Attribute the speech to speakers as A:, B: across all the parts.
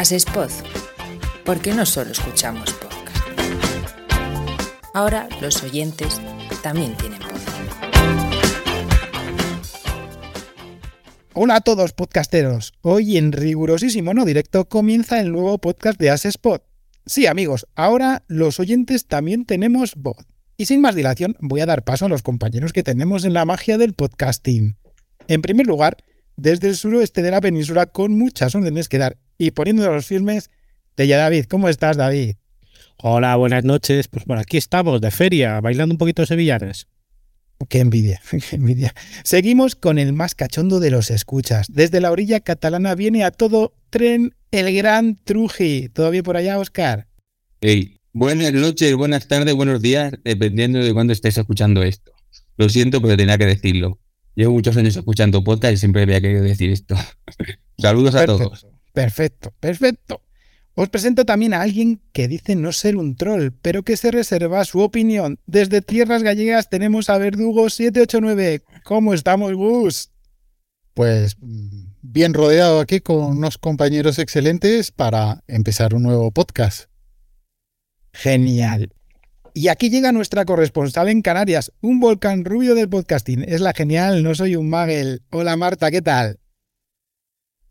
A: Asespod, porque no solo escuchamos podcast. Ahora los oyentes también tienen voz.
B: Hola a todos podcasteros. Hoy en rigurosísimo no directo comienza el nuevo podcast de Asespod. Sí amigos, ahora los oyentes también tenemos voz. Y sin más dilación voy a dar paso a los compañeros que tenemos en la magia del podcasting. En primer lugar, desde el suroeste de la península con muchas órdenes que dar y poniendo los filmes, ya David. ¿Cómo estás, David?
C: Hola, buenas noches. Pues por aquí estamos, de feria, bailando un poquito sevillanes.
B: Qué envidia, qué envidia. Seguimos con el más cachondo de los escuchas. Desde la orilla catalana viene a todo tren el gran Truji. ¿Todo bien por allá, Oscar?
D: Hey, buenas noches, buenas tardes, buenos días, dependiendo de cuándo estés escuchando esto. Lo siento, pero tenía que decirlo. Llevo muchos años escuchando podcast y siempre había querido decir esto. Saludos a todos.
B: Perfecto, perfecto. Os presento también a alguien que dice no ser un troll, pero que se reserva su opinión. Desde Tierras Gallegas tenemos a Verdugo789. ¿Cómo estamos, Gus?
E: Pues bien rodeado aquí con unos compañeros excelentes para empezar un nuevo podcast.
B: Genial. Y aquí llega nuestra corresponsal en Canarias, un volcán rubio del podcasting. Es la genial, no soy un magel. Hola Marta, ¿qué tal?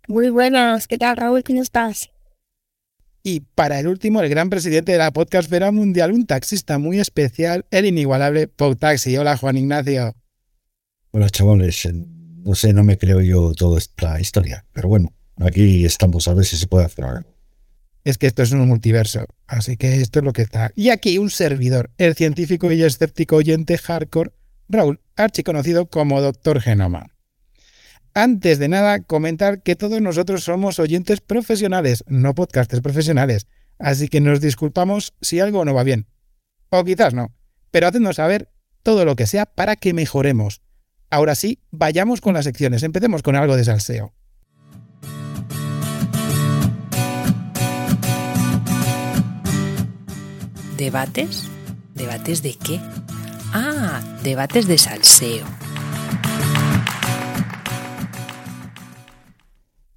F: Muy buenas, ¿qué tal Raúl? ¿Cómo estás?
B: Y para el último, el gran presidente de la podcastfera mundial, un taxista muy especial, el inigualable Pau Taxi. Hola Juan Ignacio.
G: Hola chavales, no sé, no me creo yo toda esta historia, pero bueno, aquí estamos a ver si se puede hacer algo
B: es que esto es un multiverso. Así que esto es lo que está. Y aquí un servidor, el científico y escéptico oyente hardcore, Raúl, archiconocido como Doctor Genoma. Antes de nada, comentar que todos nosotros somos oyentes profesionales, no podcasters profesionales. Así que nos disculpamos si algo no va bien. O quizás no. Pero hacednos saber todo lo que sea para que mejoremos. Ahora sí, vayamos con las secciones. Empecemos con algo de salseo.
A: ¿Debates? ¿Debates de qué? Ah, debates de salseo.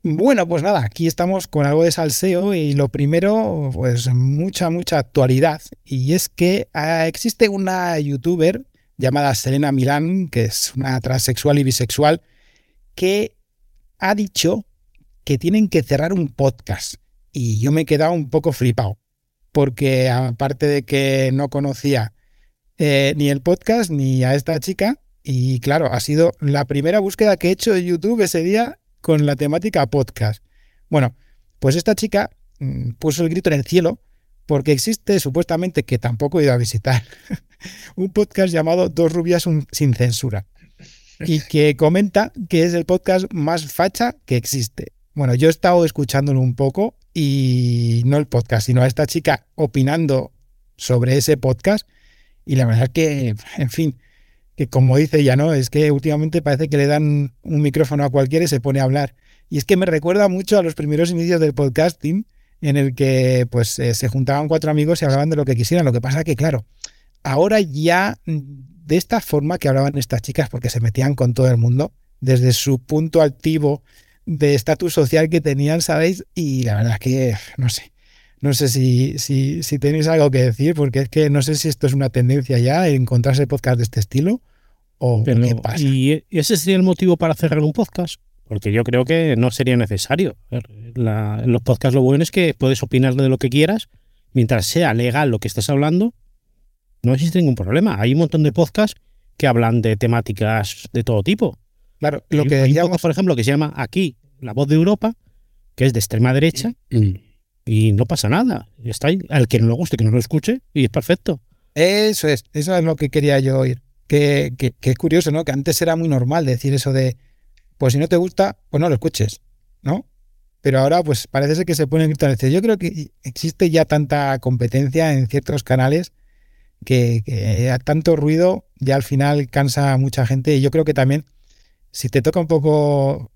B: Bueno, pues nada, aquí estamos con algo de salseo y lo primero, pues mucha, mucha actualidad. Y es que ah, existe una youtuber llamada Selena Milán, que es una transexual y bisexual, que ha dicho que tienen que cerrar un podcast. Y yo me he quedado un poco flipado porque aparte de que no conocía eh, ni el podcast ni a esta chica, y claro, ha sido la primera búsqueda que he hecho en YouTube ese día con la temática podcast. Bueno, pues esta chica mm, puso el grito en el cielo porque existe supuestamente que tampoco he ido a visitar un podcast llamado Dos rubias sin censura y que comenta que es el podcast más facha que existe. Bueno, yo he estado escuchándolo un poco y no el podcast, sino a esta chica opinando sobre ese podcast. Y la verdad que, en fin, que como dice ella, ¿no? Es que últimamente parece que le dan un micrófono a cualquiera y se pone a hablar. Y es que me recuerda mucho a los primeros inicios del podcasting, en el que pues eh, se juntaban cuatro amigos y hablaban de lo que quisieran. Lo que pasa que, claro, ahora ya mm, de esta forma que hablaban estas chicas, porque se metían con todo el mundo, desde su punto altivo de estatus social que tenían, ¿sabéis? Y la verdad es que, no sé, no sé si, si, si, tenéis algo que decir, porque es que no sé si esto es una tendencia ya, encontrarse podcast de este estilo o qué pasa.
C: ¿Y ese sería el motivo para cerrar un podcast? Porque yo creo que no sería necesario. en los podcasts lo bueno es que puedes opinar de lo que quieras, mientras sea legal lo que estés hablando, no existe ningún problema. Hay un montón de podcasts que hablan de temáticas de todo tipo.
B: Claro, lo que decíamos,
C: por ejemplo, que se llama aquí La Voz de Europa, que es de extrema derecha, mm. Y no pasa nada. Está ahí. Al que no le guste, que no lo escuche, y es perfecto.
B: Eso es, eso es lo que quería yo oír. Que, que, es curioso, ¿no? Que antes era muy normal decir eso de, pues si no te gusta, pues no lo escuches, ¿no? Pero ahora, pues parece ser que se pone gritar. Yo creo que existe ya tanta competencia en ciertos canales que, que a tanto ruido ya al final cansa a mucha gente. Y yo creo que también si te toca un poco,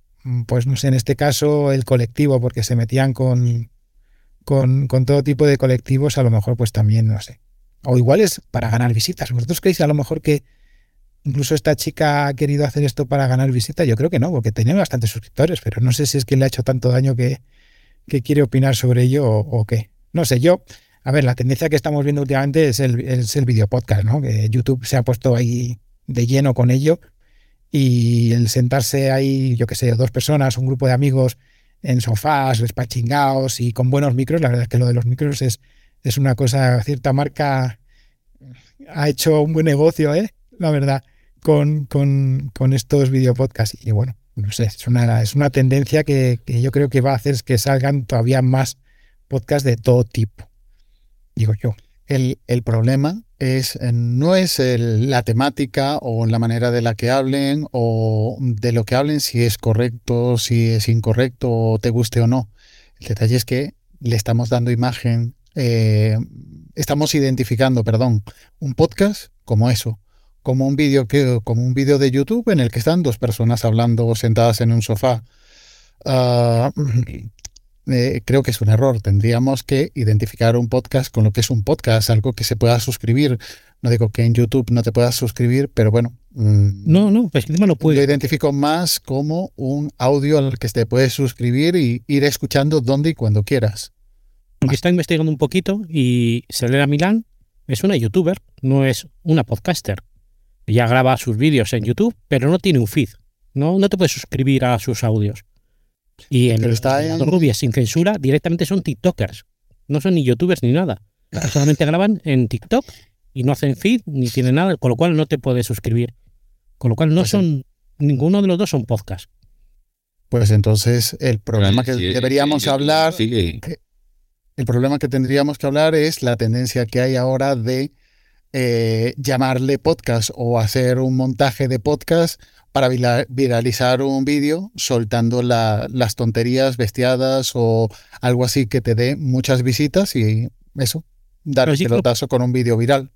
B: pues no sé, en este caso el colectivo, porque se metían con, con, todo tipo de colectivos, a lo mejor pues también, no sé. O igual es para ganar visitas. ¿Vosotros creéis a lo mejor que incluso esta chica ha querido hacer esto para ganar visitas? Yo creo que no, porque tenía bastantes suscriptores, pero no sé si es que le ha hecho tanto daño que, quiere opinar sobre ello o, o qué. No sé, yo, a ver, la tendencia que estamos viendo últimamente es el, es el video podcast, ¿no? Que YouTube se ha puesto ahí de lleno con ello y el sentarse ahí, yo qué sé, dos personas, un grupo de amigos en sofás, despachingados y con buenos micros, la verdad es que lo de los micros es, es una cosa, cierta marca ha hecho un buen negocio, ¿eh? La verdad, con, con, con estos videopodcasts. Y bueno, no sé, es una, es una tendencia que, que yo creo que va a hacer que salgan todavía más podcasts de todo tipo. Digo yo.
E: El, el problema es, eh, no es la temática o la manera de la que hablen o de lo que hablen, si es correcto, si es incorrecto o te guste o no. El detalle es que le estamos dando imagen, eh, estamos identificando, perdón, un podcast como eso, como un vídeo como un vídeo de YouTube en el que están dos personas hablando sentadas en un sofá. Ah, eh, creo que es un error. Tendríamos que identificar un podcast con lo que es un podcast, algo que se pueda suscribir. No digo que en YouTube no te puedas suscribir, pero bueno. mm,
C: No, no, pues encima no
E: Lo
C: puede.
E: identifico más como un audio al que te puedes suscribir y ir escuchando donde y cuando quieras.
C: Aunque está investigando un poquito y Selena Milán es una youtuber, no es una podcaster. Ella graba sus vídeos en YouTube, pero no tiene un feed. No, no te puedes suscribir a sus audios. Y en
E: Pero está en-
C: rubias sin censura directamente son TikTokers. No son ni youtubers ni nada. Solamente graban en TikTok y no hacen feed ni tienen nada, con lo cual no te puedes suscribir. Con lo cual no
E: Pues
C: son, ninguno de los dos son podcasts.
E: Pues entonces el problema que
D: Sí,
E: deberíamos
D: sí,
E: hablar
D: Sí, que-
E: El problema que tendríamos que hablar es la tendencia que hay ahora de eh, llamarle podcast o hacer un montaje de podcast para viralizar un vídeo soltando la- las tonterías bestiadas o algo así que te dé muchas visitas y eso, dar el pelotazo con un vídeo viral.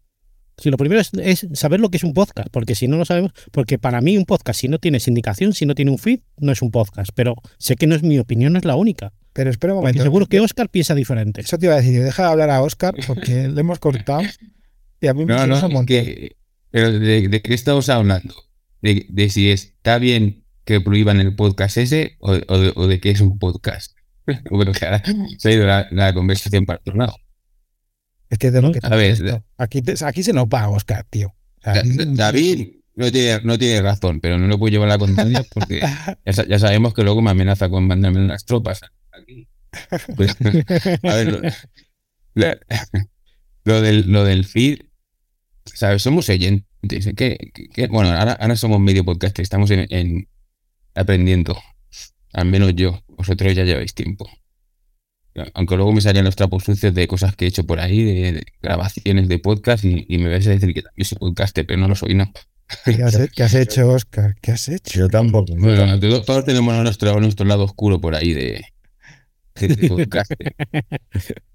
C: Sí, lo primero es, es saber lo que es un podcast, porque si no lo sabemos, porque para mí un podcast, si no tiene sindicación, si no tiene un feed, no es un podcast. Pero sé que no es mi opinión, no es la única.
B: Pero espera un
C: Porque
B: momento.
C: seguro que Oscar piensa diferente.
B: Eso te iba a decir, deja de hablar a Oscar porque le hemos cortado y a mí me
D: No,
B: un
D: no,
B: montón.
D: que, pero de, de qué estamos hablando? De, de si está bien que prohíban el podcast ese o, o de, o de que es un podcast. Bueno, que ahora se ha ido la, la conversación para otro lado.
B: Es que de lo que
D: A ver,
B: aquí, te- aquí se nos va Oscar, tío. O sea,
D: Da- David no tiene, no tiene razón, pero no lo puedo llevar a la contraria porque ya, sa- ya sabemos que luego me amenaza con mandarme las tropas aquí. Pues, a ver, lo del, lo del feed, ¿sabes? Somos oyentes. ¿eh? que, que- que- bueno, ahora, ahora somos medio podcast, estamos en, en- aprendiendo. Al menos yo, vosotros ya lleváis tiempo. Aunque luego me salían los trapos sucios de cosas que he hecho por ahí, de, de grabaciones de podcast, y, y me vais a decir que también soy podcaster, pero no lo soy, ¿no?
B: ¿Qué has, qué has hecho, Oscar? ¿Qué has hecho?
G: Yo tampoco. yo
D: Bueno,
G: tampoco.
D: todos, tenemos nuestro, nuestro lado oscuro por ahí de, de podcast.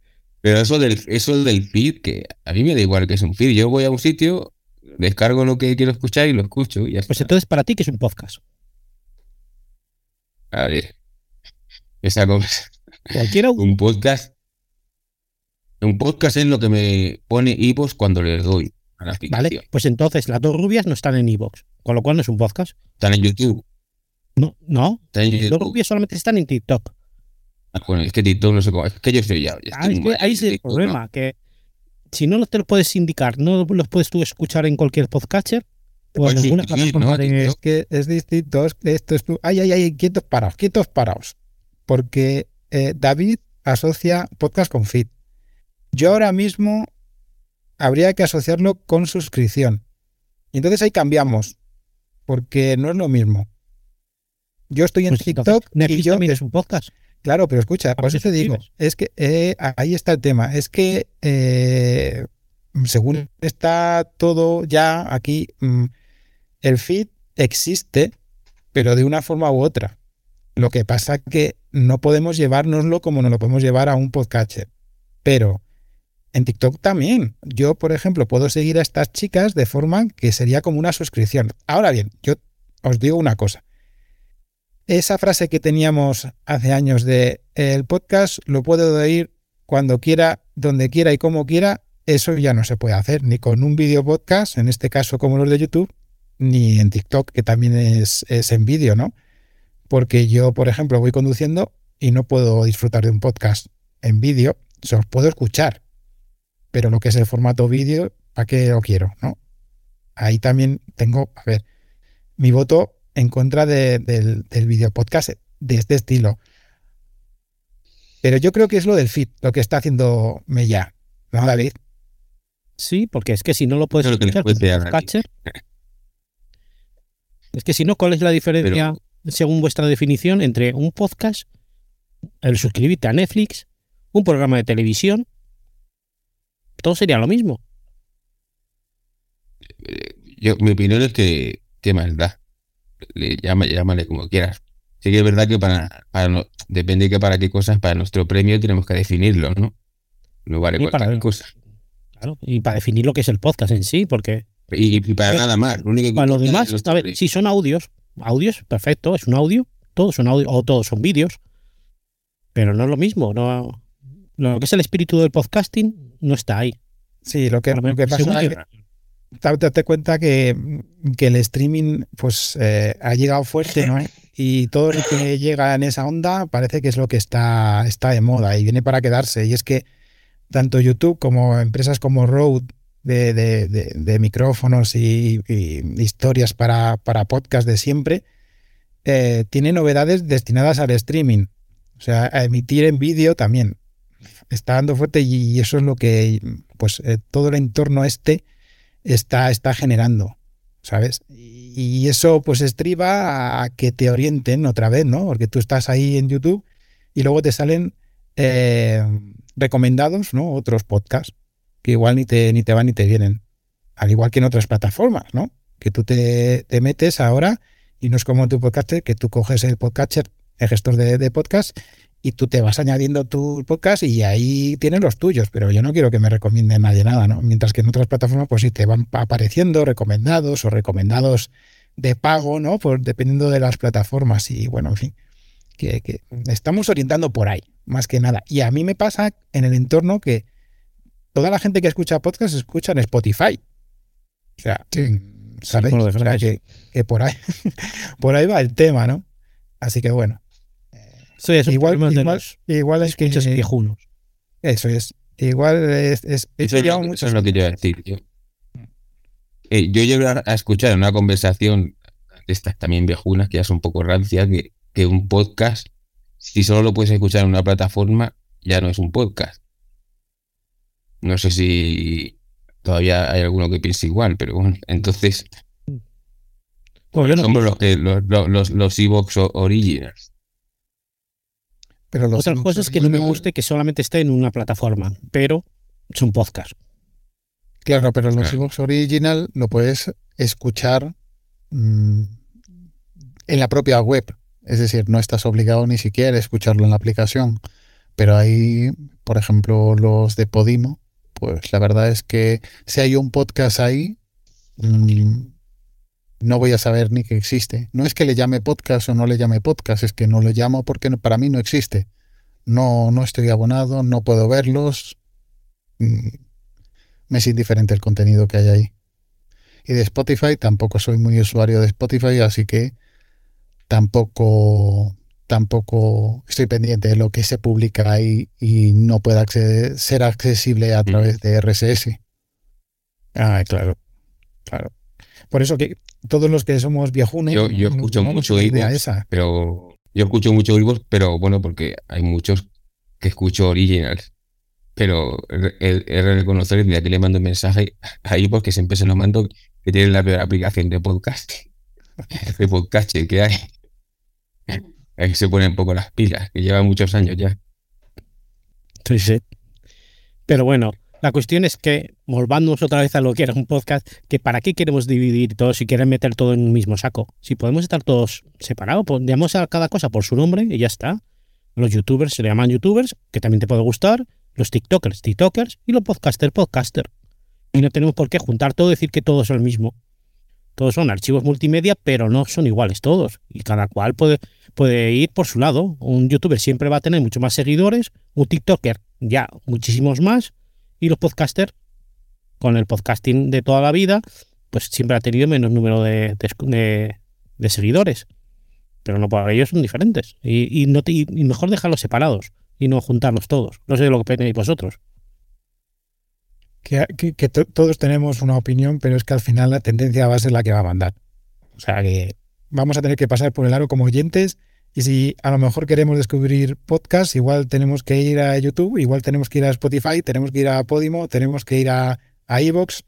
D: Pero eso del, eso del feed, que a mí me da igual que es un feed. Yo voy a un sitio, descargo lo que quiero escuchar y lo escucho. Y ya
C: Pues
D: está.
C: entonces para ti que es un podcast.
D: A ver, esa cosa.
C: Cualquiera
D: Un podcast. Un podcast es lo que me pone Ivos cuando le doy a la aplicación.
C: Vale, pues entonces las dos rubias no están en Evox, con lo cual no es un podcast.
D: Están en YouTube.
C: No, no.
D: Están en
C: Las dos rubias solamente están en TikTok.
D: Bueno, es que TikTok no sé cómo. Es que yo soy ya. ya
C: Ah,
D: estoy
C: es que ahí es el
D: TikTok, ¿no?
C: problema, que si no te lo puedes indicar, no los puedes tú escuchar en cualquier podcatcher, pues ninguna
D: sí,
C: plataforma
D: ¿no?
B: Es que es distinto. esto es. Ay, ay, ay, quietos paraos, quietos paraos. Porque eh, David asocia podcast con feed. Yo ahora mismo habría que asociarlo con suscripción. Y entonces ahí cambiamos. Porque no es lo mismo. Yo estoy en
C: pues entonces,
B: TikTok y yo.
C: también es un podcast.
B: Claro, pero escucha, por eso te digo, es que eh, ahí está el tema. Es que eh, según está todo ya aquí, mm, el feed existe, pero de una forma u otra. Lo que pasa que no podemos llevárnoslo como no lo podemos llevar a un podcatcher. Pero en TikTok también. Yo, por ejemplo, puedo seguir a estas chicas de forma que sería como una suscripción. Ahora bien, yo os digo una cosa. Esa frase que teníamos hace años de el podcast lo puedo oír cuando quiera, donde quiera y como quiera, eso ya no se puede hacer, ni con un video podcast, en este caso como los de YouTube, ni en TikTok, que también es, es en vídeo, ¿no? Porque yo, por ejemplo, voy conduciendo y no puedo disfrutar de un podcast en vídeo, se puedo escuchar, pero lo que es el formato vídeo, ¿para qué lo quiero? ¿no? Ahí también tengo, a ver, mi voto en contra de- del, del video podcast de este estilo. Pero yo creo que es lo del feed, lo que está haciendo Mella, ¿no, David?
C: Sí, porque es que si no lo puedes
D: lo que
C: escuchar
D: puede
C: podcatcher, es que si no, ¿cuál es la diferencia, según vuestra definición, entre un podcast, el suscribirte a Netflix, un programa de televisión? Todo sería lo mismo.
D: Yo, mi opinión es que, qué más da. Le, llama, llámale como quieras. Sí que es verdad que para, para no- depende que para qué cosas, para nuestro premio tenemos que definirlo, ¿no? No vale
C: Sí,
D: cualquier
C: para-
D: cosa.
C: Claro, y para definir lo que es el podcast en sí, porque
D: Y, y para
C: Pero-
D: nada más. Lo único que
C: para los demás, a ver, si son audios, audios, perfecto, es un audio, todos son audio, o todos son vídeos, pero no es lo mismo, no, lo que es el espíritu del podcasting no está ahí.
B: Sí, lo que,
C: lo
B: que pasa es que date cuenta que, que el streaming pues eh, ha llegado fuerte, ¿no? Y todo lo que llega en esa onda parece que es lo que está, está de moda y viene para quedarse. Y es que tanto YouTube como empresas como Rode de, de- de- de micrófonos y, y historias para, para podcast de siempre, eh, tiene novedades destinadas al streaming. O sea, a emitir en vídeo también. Está dando fuerte y eso es lo que pues eh, todo el entorno este está, está generando, ¿sabes? Y eso pues estriba a que te orienten otra vez, ¿no? Porque tú estás ahí en YouTube y luego te salen eh, recomendados, ¿no? Otros podcasts que igual ni te, ni te van ni te vienen. Al igual que en otras plataformas, ¿no? Que tú te, te metes ahora y no es como tu podcaster, que tú coges el podcatcher, el gestor de, de podcast y tú te vas añadiendo tu podcast y ahí tienes los tuyos, pero yo no quiero que me recomiende nadie nada, ¿no? Mientras que en otras plataformas, pues sí, te van apareciendo recomendados o recomendados de pago, ¿no? Pues dependiendo de las plataformas y bueno, en fin, que, que estamos orientando por ahí, más que nada. Y a mí me pasa en el entorno que toda la gente que escucha podcast escucha en Spotify. O sea, ¿sabes?
C: por
B: O sea,
C: desgracia.
B: que, que por ahí, por ahí va el tema, ¿no? Así que bueno.
C: Eso es
B: Igual, igual,
C: los
B: igual es que
C: escuchas viejunos.
B: eso es. Igual es, es,
D: Eso es,
B: muchos-
D: eso es lo que yo iba a decir. Yo, Eh, yo llego a a escuchar en una conversación de estas también viejunas, que ya son un poco rancias, que, que un podcast, si solo lo puedes escuchar en una plataforma, ya no es un podcast. No sé si todavía hay alguno que piense igual, pero bueno, entonces
C: Pues yo no-
D: somos los que los, los, los, los Evox o- Originals.
B: Pero los
C: Otra cosa es que no me guste que solamente esté en una plataforma, pero es un podcast.
E: Claro, pero los
D: Claro.
E: iVoox Original lo puedes escuchar mm, en la propia web. Es decir, no estás obligado ni siquiera a escucharlo en la aplicación. Pero ahí, por ejemplo, los de Podimo, pues la verdad es que si hay un podcast ahí, mm, no voy a saber ni que existe. No es que le llame podcast o no le llame podcast, es que no lo llamo porque para mí no existe. No, no estoy abonado, no puedo verlos. Mm, me es indiferente el contenido que hay ahí. Y de Spotify tampoco soy muy usuario de Spotify, así que tampoco tampoco estoy pendiente de lo que se publica ahí y no pueda acceder- ser accesible a través de RSS.
B: Ah, claro. Claro. Por eso que todos los que somos viejunes.
D: Yo- yo escucho
B: no
D: mucho
B: idea
D: iVoox.
B: esa.
D: Pero yo escucho mucho Evox, pero bueno, porque hay muchos que escucho Originals. Pero de reconocer desde aquí le mando un mensaje a Evox que siempre se lo mando que tienen la peor aplicación de podcast. de podcast que hay. Ahí se ponen un poco las pilas, que lleva muchos años ya.
C: Sí, sí. Pero bueno, la cuestión es que, volvándonos otra vez a lo que era un podcast, que para qué queremos dividir todo si quieren meter todo en un mismo saco. Si podemos estar todos separados, llamamos a cada cosa por su nombre y ya está. Los youtubers se le llaman youtubers, que también te puede gustar, los tiktokers, tiktokers, y los podcasters, podcaster. Y no tenemos por qué juntar todo y decir que todos son el mismo. Todos son archivos multimedia, pero no son iguales todos. Y cada cual puede, puede ir por su lado. Un youtuber siempre va a tener mucho más seguidores, un tiktoker ya muchísimos más, y los podcasters, con el podcasting de toda la vida, pues siempre ha tenido menos número de, de- de- de seguidores. pero no por ellos son diferentes. Y, y no te- y mejor dejarlos separados y no juntarlos todos. No sé lo que pensáis vosotros.
B: Que, que- que to- todos tenemos una opinión, pero es que al final la tendencia va a ser la que va a mandar. O sea que vamos a tener que pasar por el aro como oyentes y si a lo mejor queremos descubrir podcasts, igual tenemos que ir a YouTube, igual tenemos que ir a Spotify, tenemos que ir a Podimo, tenemos que ir a, a iVoox,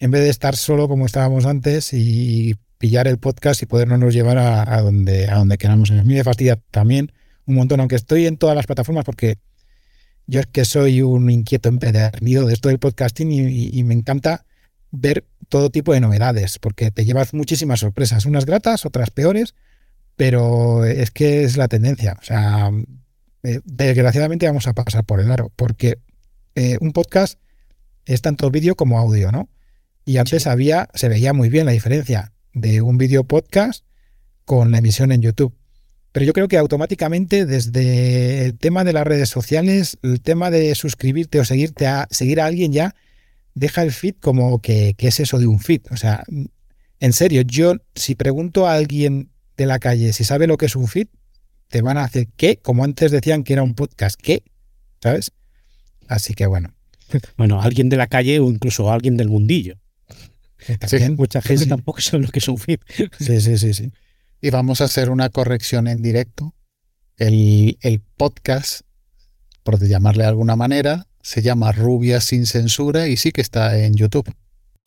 B: en vez de estar solo como estábamos antes y pillar el podcast y podernos llevar a, donde, a donde queramos. A mí me fastidia también un montón, aunque estoy en todas las plataformas porque yo es que soy un inquieto empedernido de esto del podcasting y me encanta ver todo tipo de novedades, porque te llevas muchísimas sorpresas, unas gratas, otras peores, pero es que es la tendencia. O sea, eh, desgraciadamente vamos a pasar por el aro, porque eh, un podcast es tanto vídeo como audio, ¿no? Y antes había, se veía muy bien la diferencia de un vídeo podcast con la emisión en YouTube. Pero yo creo que automáticamente desde el tema de las redes sociales, el tema de suscribirte o seguirte a seguir a alguien ya deja el feed como que, que es eso de un feed. O sea, en serio, yo si pregunto a alguien de la calle si sabe lo que es un feed, te van a hacer ¿qué? Como antes decían que era un podcast, ¿qué? ¿Sabes? Así que bueno.
C: Bueno, alguien de la calle o incluso alguien del mundillo.
B: también-
C: Mucha gente
B: Sí.
C: tampoco sabe lo que es un feed.
B: sí, sí, sí, sí.
E: Y vamos a hacer una corrección en directo. El, el podcast, por llamarle de alguna manera, se llama Rubia sin censura y sí que está en YouTube.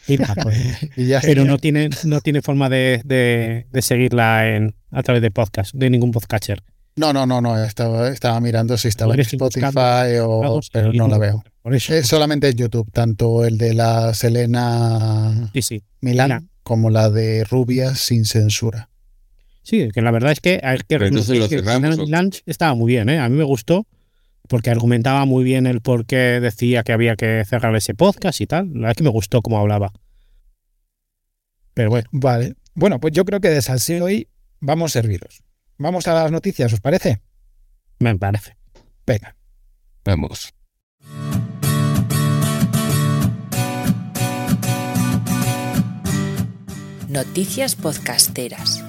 C: Pues,
E: Y ya
C: pero no tiene, no tiene forma de, de- de seguirla en, a través de podcast, de ningún podcatcher.
E: no, no, no, no, estaba, estaba mirando si estaba en Spotify
C: buscando
E: o pero no la veo.
C: Por eso.
E: Es solamente en YouTube, tanto el de la Selena
C: Sí, sí.
E: Milán
C: Mira.
E: como la de Rubia sin censura.
C: Sí, que la verdad es que, hay que
D: entonces lo cerramos.
C: Lunch estaba muy bien, ¿eh? A mí me gustó porque argumentaba muy bien el por qué decía que había que cerrar ese podcast y tal. La verdad es que me gustó cómo hablaba. Pero bueno,
B: Vale. Bueno, pues yo creo que de salseo hoy vamos serviros. Vamos a las noticias, ¿os parece?
C: me parece.
B: Venga.
D: Vamos.
A: Noticias podcasteras.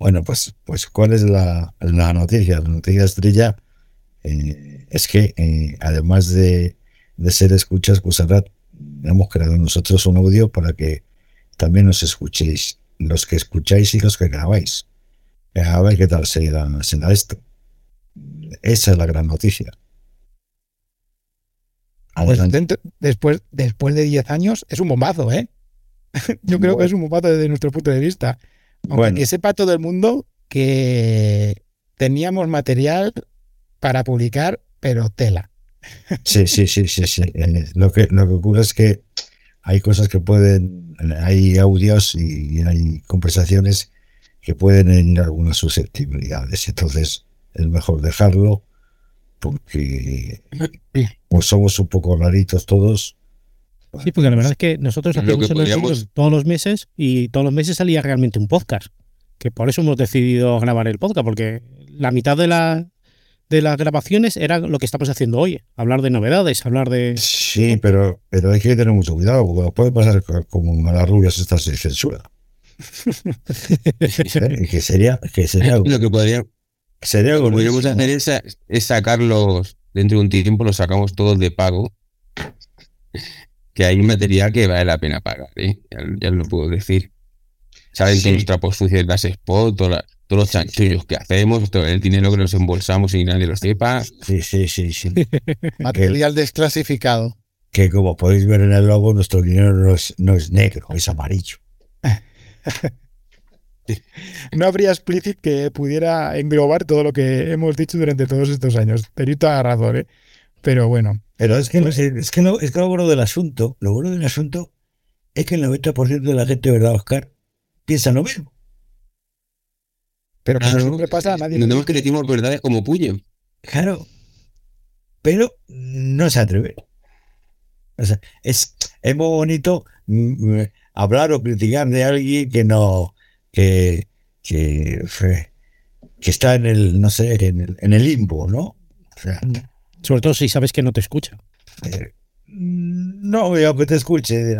G: Bueno, pues, pues ¿cuál es la, la noticia? La noticia estrella eh, es que eh, además de, de ser escuchas, ahora hemos creado nosotros un audio para que también nos escuchéis, los que escucháis y los que grabáis. Eh, A ver qué tal será, será esto. Esa es la gran noticia.
B: Pues dentro- después, después de 10 años es un bombazo, ¿eh? Yo creo que es un bombazo desde nuestro punto de vista. Aunque
G: Bueno.
B: que sepa todo el mundo que teníamos material para publicar, pero tela.
G: Sí, sí, sí, sí, sí. Eh, Lo que, lo que ocurre es que hay cosas que pueden, hay audios y hay conversaciones que pueden herir algunas susceptibilidades. Entonces es mejor dejarlo porque pues somos un poco raritos todos.
C: Sí, porque la verdad es que nosotros
D: Lo
C: hacemos
D: que
C: el
D: podríamos-
C: todos los meses y todos los meses salía realmente un podcast. Que por eso hemos decidido grabar el podcast, porque la mitad de, la, de las grabaciones era lo que estamos haciendo hoy. Hablar de novedades, hablar de...
G: Sí, pero, pero hay que tener mucho cuidado porque puede pasar co- como a las rubias estas de censura. ¿Eh? que sería, que sería,
D: Lo que podría-
G: sería
D: lo
G: algo
D: que podríamos hacer es, es sacarlos dentro de un tiempo, los sacamos todos de pago. Que hay material que vale la pena pagar, ¿eh? ya, ya lo puedo decir. Saben
G: Sí.
D: trapos sucios de las la- todos los chanchullos que hacemos, todo el dinero que nos embolsamos y nadie lo sepa.
G: Sí, sí, sí, sí.
E: Material desclasificado.
G: que como podéis ver en el logo, nuestro dinero no es, no es negro, es amarillo.
B: No habría explicit que pudiera englobar todo lo que hemos dicho durante todos estos años. Tenéis toda la razón, ¿eh? Pero bueno,
G: Pero es que, es que, lo, es que lo bueno del asunto, lo bueno del asunto es que el 90% de la gente, ¿verdad, Oscar? Piensa lo mismo.
B: pero
D: Claro,
B: siempre pasa, nadie.
D: no tenemos que decimos verdades como puño.
G: Claro. Pero no se atreve. O sea, es, es muy bonito mm, mm, hablar o criticar de alguien que no, que, que, que está en el, no sé, en el, en el limbo, ¿no? O sea,
C: Sobre todo si sabes que no te escucha.
G: Eh, No, yo que te escuche.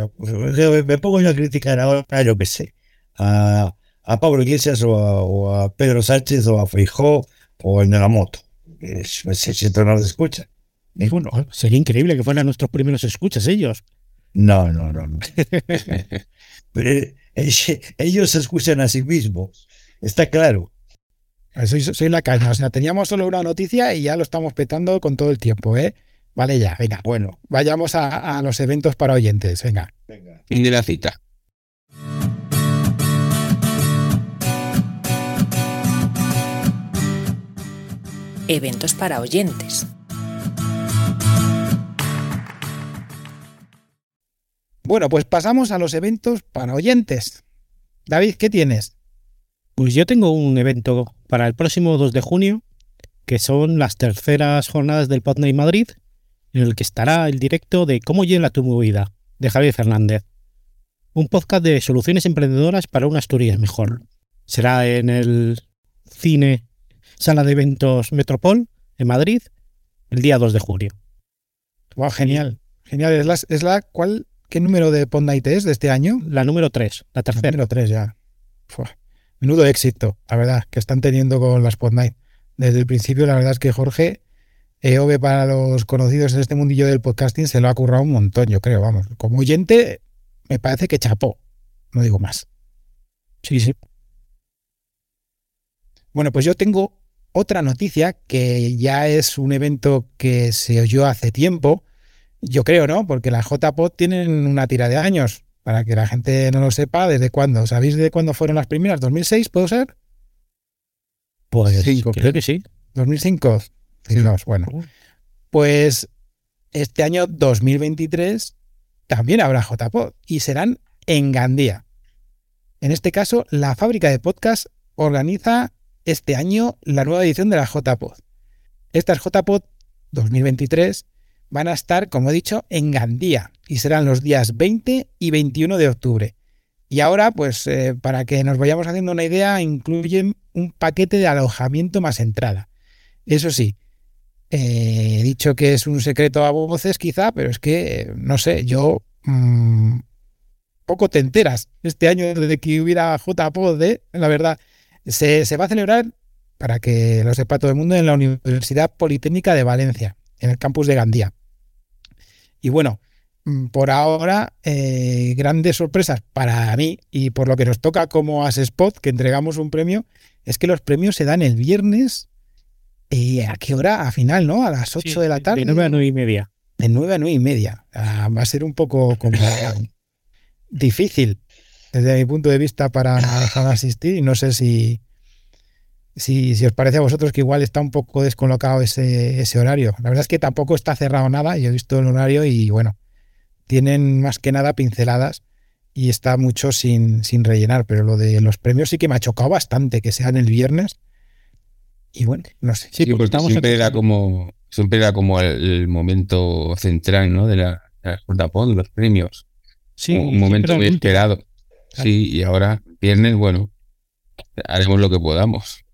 G: Me pongo yo a criticar ahora, yo qué sé, a, a Pablo Iglesias o a, o a Pedro Sánchez o a Feijó o de la moto. Si no lo escucha. Ninguno.
C: Sería increíble que fueran nuestros primeros escuchas ellos.
G: No, no, no. no. Pero eh, ellos se escuchan a sí mismos. Está claro.
B: Soy, soy la caña. O sea, teníamos solo una noticia y ya lo estamos petando con todo el tiempo, ¿eh? Vale, ya, venga.
G: Bueno,
B: Vayamos a, a los eventos para oyentes, venga.
D: Fin de la cita.
A: Eventos para oyentes.
B: Bueno, pues pasamos a los eventos para oyentes. David, ¿qué tienes?
C: Pues yo tengo un evento para el próximo 2 de junio, que son las terceras jornadas del Podnight Madrid, en el que estará el directo de Cómo llena tu movida, de Javier Fernández. Un podcast de soluciones emprendedoras para una Asturias mejor. Será en el cine Sala de Eventos Metropol, en Madrid, el día 2 de junio.
B: Wow, genial. Genial. ¿Es la, es la cuál, qué número de Pod Night es de este año?
C: La número 3, la tercera.
B: Número 3 ya. Fua. Menudo éxito, la verdad, que están teniendo con las Pod Night. Desde el principio, la verdad es que Jorge, EOB para los conocidos en este mundillo del podcasting, se lo ha currado un montón, yo creo, vamos. Como oyente, me parece que chapó. No digo más.
C: Sí, sí.
B: Bueno, pues yo tengo otra noticia que ya es un evento que se oyó hace tiempo. Yo creo, ¿no? Porque las JPod tienen una tira de años. Para que la gente no lo sepa, ¿desde cuándo? ¿Sabéis de cuándo fueron las primeras? ¿2006 puedo ser?
C: Pues
E: Cinco,
C: creo que sí.
B: ¿2005? Fijaos, bueno. Pues este año 2023 también habrá JPod y serán en Gandía. En este caso, la fábrica de podcast organiza este año la nueva edición de la JPod. Estas JPod 2023 van a estar, como he dicho, en Gandía y serán los días 20 y 21 de octubre. Y ahora, pues eh, para que nos vayamos haciendo una idea, incluyen un paquete de alojamiento más entrada. Eso sí, eh, he dicho que es un secreto a voces quizá, pero es que, no sé, yo mmm, poco te enteras este año de que hubiera JPod, la verdad. Se, se va a celebrar, para que lo sepa todo el mundo, en la Universidad Politécnica de Valencia, en el campus de Gandía. Y bueno, mm, por ahora, eh, grandes sorpresas para mí y por lo que nos toca como Spot, que entregamos un premio, es que los premios se dan el viernes. ¿Y a qué hora? A final, ¿no? A las 8
C: Sí,
B: de la tarde.
C: De 9 a 9 y media.
B: De 9 a 9 y media. Ah, va a ser un poco como difícil desde mi punto de vista para, para asistir y no sé si, si, si os parece a vosotros que igual está un poco descolocado ese, ese horario. La verdad es que tampoco está cerrado nada, yo he visto el horario y bueno, tienen más que nada pinceladas y está mucho sin, sin rellenar, pero lo de los premios sí que me ha chocado bastante que sean el viernes. Y bueno, no sé.
C: Sí, porque estamos
D: siempre era como siempre era como el, el momento central, ¿no? De la, de la los premios.
C: Sí,
D: un momento muy esperado. Sí, y ahora, viernes, bueno, haremos lo que podamos.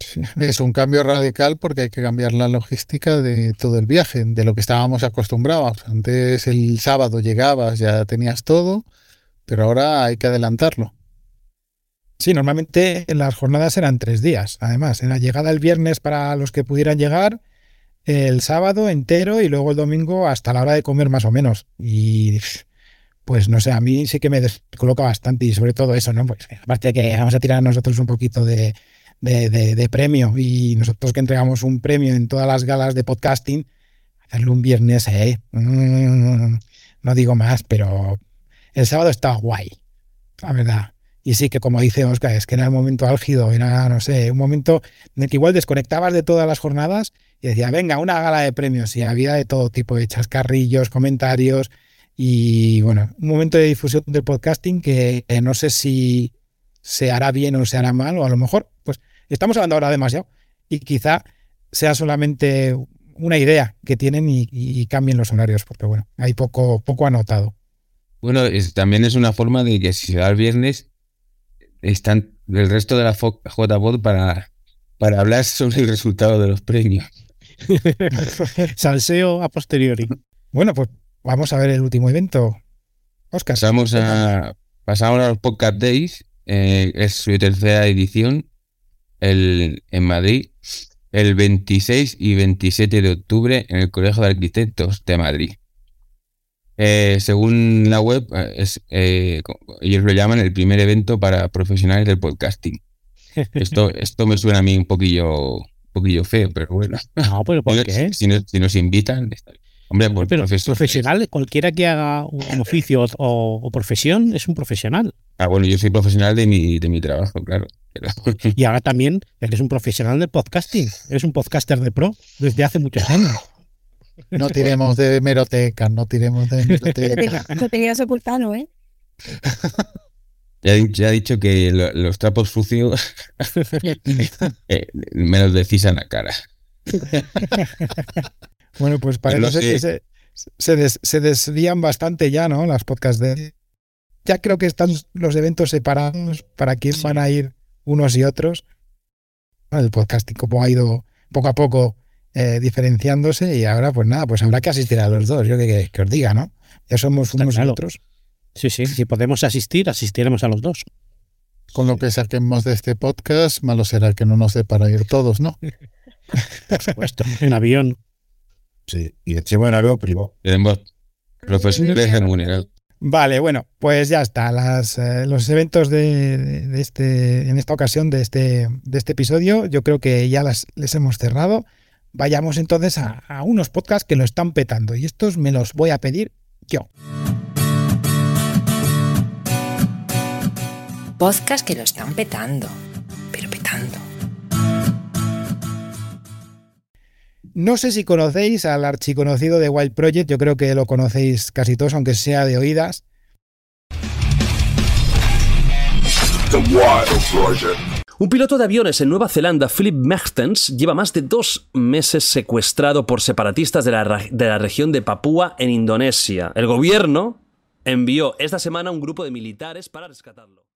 E: Es un cambio radical porque hay que cambiar la logística de todo el viaje, de lo que estábamos acostumbrados. Antes el sábado llegabas, ya tenías todo, pero ahora hay que adelantarlo.
B: Sí, normalmente las jornadas eran tres días. Además, en la llegada el viernes para los que pudieran llegar, el sábado entero y luego el domingo hasta la hora de comer más o menos. Y pues no sé, a mí sí que me descoloca bastante y sobre todo eso, ¿no? Pues aparte de que vamos a tirar nosotros un poquito de, de, de- de premio y nosotros que entregamos un premio en todas las galas de podcasting, hacerlo un viernes, ¿eh? Mm, no digo más, pero el sábado estaba guay, la verdad. Y sí que como dice Oscar, es que era el momento álgido, era, no sé, un momento en el que igual desconectabas de todas las jornadas y decía, venga, una gala de premios. Y había de todo tipo de chascarrillos, comentarios y bueno, un momento de difusión del podcasting que no sé si se hará bien o se hará mal, o a lo mejor, pues estamos hablando ahora demasiado y quizá sea solamente una idea que tienen y, y cambien los horarios, porque bueno, hay poco, poco anotado.
D: Bueno, es- también es una forma de que si se da el viernes, están el resto de la JPod para, para hablar sobre el resultado de los premios.
C: Salseo a posteriori.
B: Bueno, pues vamos a ver el último evento. Oscar.
D: Pasamos a, pasamos a los Podcast Days. eh, es su tercera edición el, en Madrid, el 26 y 27 de octubre en el Colegio de Arquitectos de Madrid. Eh, según la web, eh, es, eh, ellos lo llaman el primer evento para profesionales del podcasting. Esto, esto me suena a mí un poquillo, un poquillo feo, pero bueno.
C: No, pero ¿por qué?
D: Si, nos, si nos invitan, está bien. Hombre, pues
C: Pero
D: profes-
C: profesional, cualquiera que haga un oficio o, o profesión es un profesional.
D: Ah, bueno, yo soy profesional de mi, de mi trabajo, claro. Pero-
C: Y ahora también eres un profesional del podcasting. Eres un podcaster de pro desde hace muchos años.
E: No tiremos de meroteca, no tiremos de meroteca.
F: Lo tenías ocultado, ¿eh?
D: Ya, he- ya he dicho que lo- los trapos sucios eh, me los decís en la cara.
B: Bueno, pues parece que se, se, des- se desvían bastante ya, ¿no? Las podcasts de... Ya creo que están los eventos separados para quién van a ir unos y otros. El podcasting como ha ido poco a poco eh, diferenciándose y ahora pues nada, pues habrá que asistir a los dos, yo que, que, que os diga, ¿no? Ya somos
C: Está
B: unos y otros.
C: Sí, sí, si podemos asistir, asistiremos a los dos.
E: Con lo que saquemos de este podcast, malo será que no nos dé para ir todos, ¿no?
C: Por supuesto. En avión.
G: Sí, y encima en algo privado.
D: Tenemos profesores remunerados.
B: Vale, bueno, pues ya está. Las, eh, los eventos de, de- de este, en esta ocasión de este, de este episodio, yo creo que ya las, les hemos cerrado. Vayamos entonces a, a unos podcasts que lo están petando y estos me los voy a pedir yo.
A: Podcast que lo están petando, pero petando.
B: No sé si conocéis al archiconocido de Wild Project, yo creo que lo conocéis casi todos, aunque sea de oídas.
H: Un piloto de aviones en Nueva Zelanda, Philip Mertens, lleva más de dos meses secuestrado por separatistas de la, de la región de Papúa en Indonesia. El gobierno envió esta semana un grupo de militares para rescatarlo.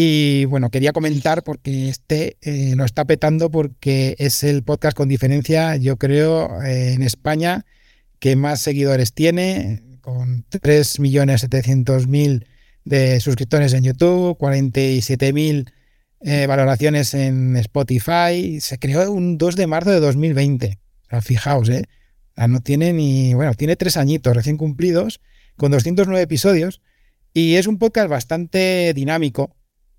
B: Y bueno, quería comentar porque este eh, lo está petando porque es el podcast con diferencia, yo creo, eh, en España que más seguidores tiene, con 3.700.000 de suscriptores en YouTube, 47.000 eh, valoraciones en Spotify. Se creó un 2 de marzo de 2020. O sea, fijaos, ¿eh? No tiene ni, bueno, tiene tres añitos recién cumplidos, con 209 episodios. Y es un podcast bastante dinámico,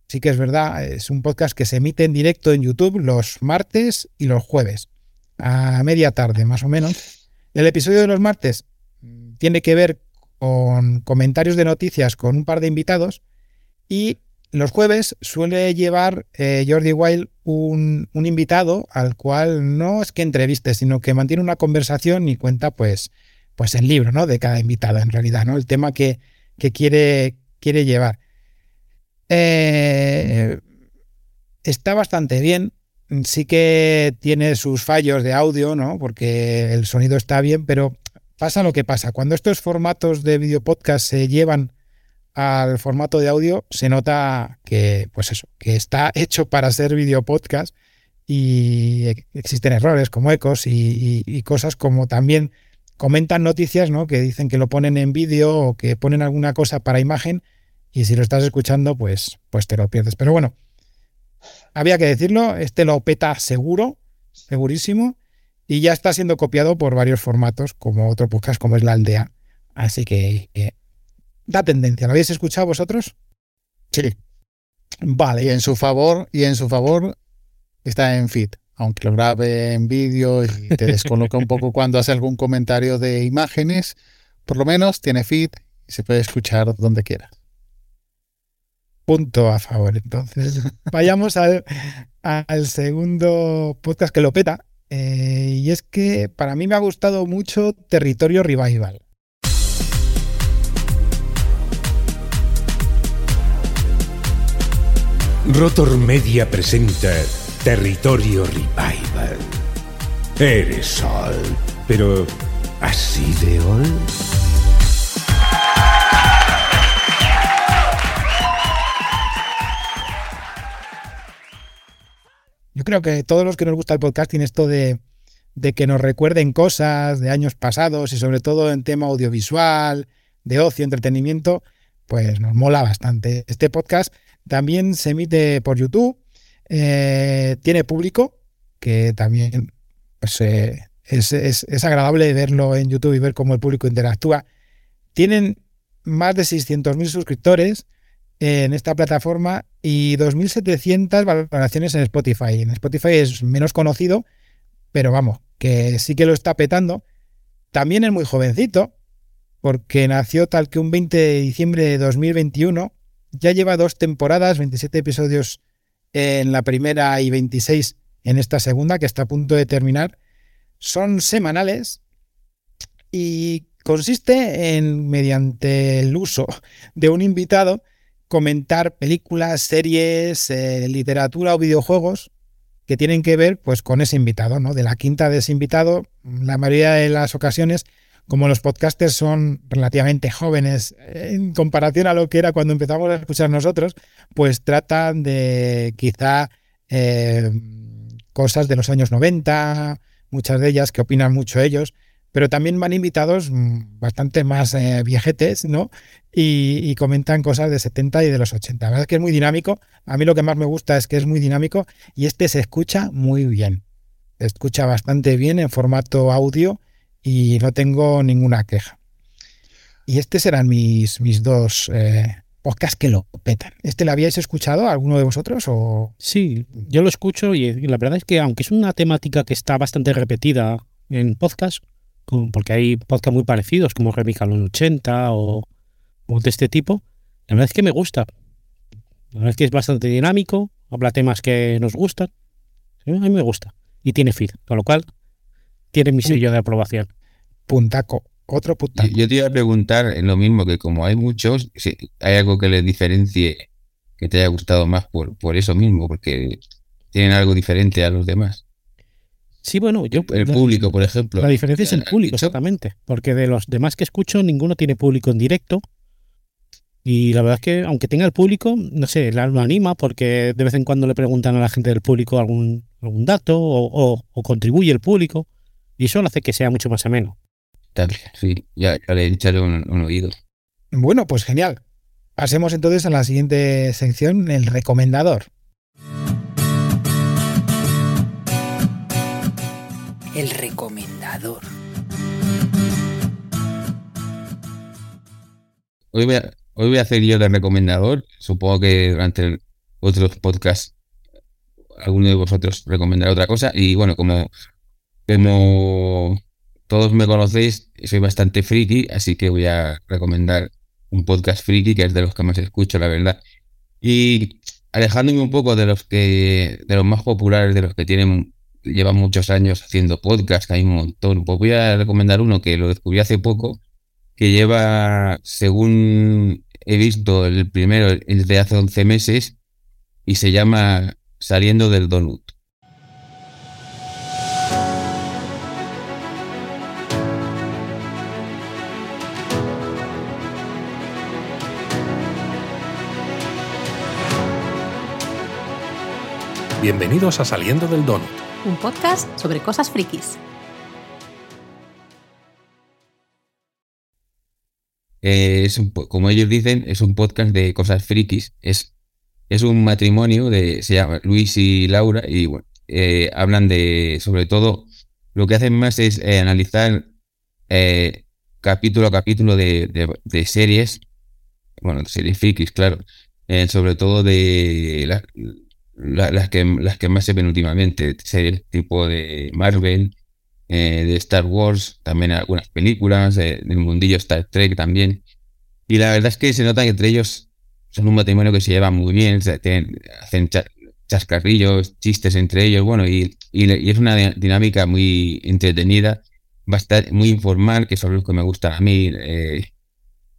B: sí que es verdad, es un podcast que se emite en directo en YouTube los martes y los jueves, a media tarde más o menos. El episodio de los martes tiene que ver con comentarios de noticias con un par de invitados y los jueves suele llevar eh, Jordi Wild un, un invitado al cual no es que entreviste, sino que mantiene una conversación y cuenta pues, pues el libro ¿no? de cada invitado en realidad, ¿no? el tema que, que quiere, quiere llevar. Eh, está bastante bien. Sí que tiene sus fallos de audio, ¿no? Porque el sonido está bien, pero pasa lo que pasa. Cuando estos formatos de video podcast se llevan al formato de audio, se nota que, pues eso, que está hecho para ser video podcast y e- existen errores como ecos y, y- cosas como también comentan noticias, ¿no? Que dicen que lo ponen en vídeo o que ponen alguna cosa para imagen y si lo estás escuchando, pues, pues te lo pierdes. Pero bueno, había que decirlo, este lo peta seguro, segurísimo, y ya está siendo copiado por varios formatos, como otro podcast como es La Aldea. Así que eh, da tendencia. ¿Lo habéis escuchado vosotros?
E: Sí.
B: Vale.
E: Y en su favor, y en su favor está en feed, aunque lo grabe en vídeo y te descoloca un poco cuando hace algún comentario de imágenes, por lo menos tiene feed y se puede escuchar donde quiera.
B: Punto a favor. Entonces, vayamos al, al segundo podcast que lo peta. eh, y es que para mí me ha gustado mucho Territorio Revival.
I: Rotor Media presenta Territorio Revival. Eres Sol, pero ¿así de Ol?
B: Yo creo que todos los que nos gusta el podcasting, esto de, que nos recuerden cosas de años pasados y sobre todo en tema audiovisual, de ocio, entretenimiento, pues nos mola bastante. Este podcast también se emite por YouTube, eh, tiene público, que también pues, eh, es, agradable verlo en YouTube y ver cómo el público interactúa. Tienen más de 600.000 suscriptores en esta plataforma y 2.700 valoraciones en Spotify. En Spotify es menos conocido, pero vamos, que sí que lo está petando. También es muy jovencito, porque nació tal que un 20 de diciembre de 2021. Ya lleva dos temporadas, 27 episodios en la primera y 26 en esta segunda, que está a punto de terminar. Son semanales y consiste en, mediante el uso de un invitado, comentar películas, series, eh, literatura o videojuegos que tienen que ver pues con ese invitado, ¿no? De la quinta de ese invitado, la mayoría de las ocasiones, como los podcasters son relativamente jóvenes en comparación a lo que era cuando empezamos a escuchar nosotros, pues tratan de quizá eh, cosas de los años 90, muchas de ellas que opinan mucho ellos, pero también van invitados mm, bastante más eh, viejetes, ¿no? Y, comentan cosas de 70 y de los 80. La verdad es que es muy dinámico. A mí lo que más me gusta es que es muy dinámico y este se escucha muy bien. Se escucha bastante bien en formato audio y no tengo ninguna queja. Y este serán mis, mis dos eh, podcasts que lo petan. ¿Este lo habíais escuchado alguno de vosotros? O...
C: Sí, yo lo escucho y la verdad es que aunque es una temática que está bastante repetida en podcast, porque hay podcasts muy parecidos como Remix a los 80 o, de este tipo. La verdad es que me gusta. La verdad es que es bastante dinámico, habla temas que nos gustan. A mí me gusta. Y tiene feed, con lo cual tiene mi sello de aprobación.
B: Puntaco, otro puntaco.
D: Yo te iba a preguntar lo mismo, que como hay muchos, si hay algo que les diferencie que te haya gustado más por, por eso mismo, porque tienen algo diferente a los demás.
C: Sí, bueno, yo.
D: El público, por ejemplo.
C: La diferencia es el público, exactamente. Porque de los demás que escucho, ninguno tiene público en directo. Y la verdad es que, aunque tenga el público, no sé, lo anima porque de vez en cuando le preguntan a la gente del público algún, algún dato o, contribuye el público. Y eso lo hace que sea mucho más ameno.
D: Sí, ya, le he echado un, un oído.
B: Bueno, pues genial. Pasemos entonces a la siguiente sección, el recomendador.
A: El recomendador.
D: Hoy voy, a, hoy voy a hacer yo de recomendador. Supongo que durante otros podcasts alguno de vosotros recomendará otra cosa. Y bueno, como, como todos me conocéis, soy bastante friki, así que voy a recomendar un podcast friki, que es de los que más escucho, la verdad. Y alejándome un poco de los que, de los más populares, de los que tienen lleva muchos años haciendo podcast, hay un montón. Pues voy a recomendar uno que lo descubrí hace poco, que lleva, según he visto, el primero, el de hace 11 meses, y se llama Saliendo del Donut.
J: Bienvenidos a Saliendo del Donut
K: un podcast sobre cosas frikis.
D: Eh, es como ellos dicen, es un podcast de cosas frikis. Es, es un matrimonio de, se llama Luis y Laura, y bueno, eh, hablan de, sobre todo, lo que hacen más es eh, analizar capítulo a capítulo de, de, series, bueno, series frikis, claro, sobre todo de la, las, que, las que más se ven últimamente, series tipo de Marvel, eh, de Star Wars, también algunas películas, del mundillo Star Trek también. Y la verdad es que se nota que entre ellos son un matrimonio que se lleva muy bien, hacen chascarrillos, chistes entre ellos, bueno, y, y, es una dinámica muy entretenida, bastante, muy informal, que son los que me gustan a mí. Eh,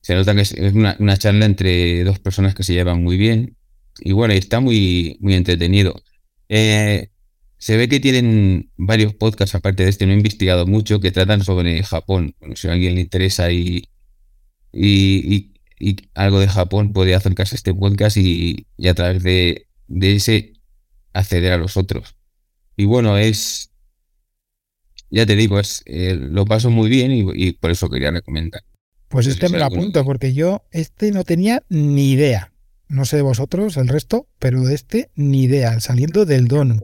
D: se nota que es, una, una charla entre dos personas que se llevan muy bien y bueno, está muy, muy entretenido. Eh, se ve que tienen varios podcasts, aparte de este, no he investigado mucho, que tratan sobre Japón. Bueno, si a alguien le interesa y, y, algo de Japón, puede acercarse a este podcast y, a través de, ese acceder a los otros. Y bueno, es, ya te digo, es, eh, lo paso muy bien y, y por eso quería recomendar.
B: Pues este me lo
D: alguno.
B: apunto, porque yo este no tenía ni idea. No sé vosotros, el resto, pero de este ni idea, saliendo del don.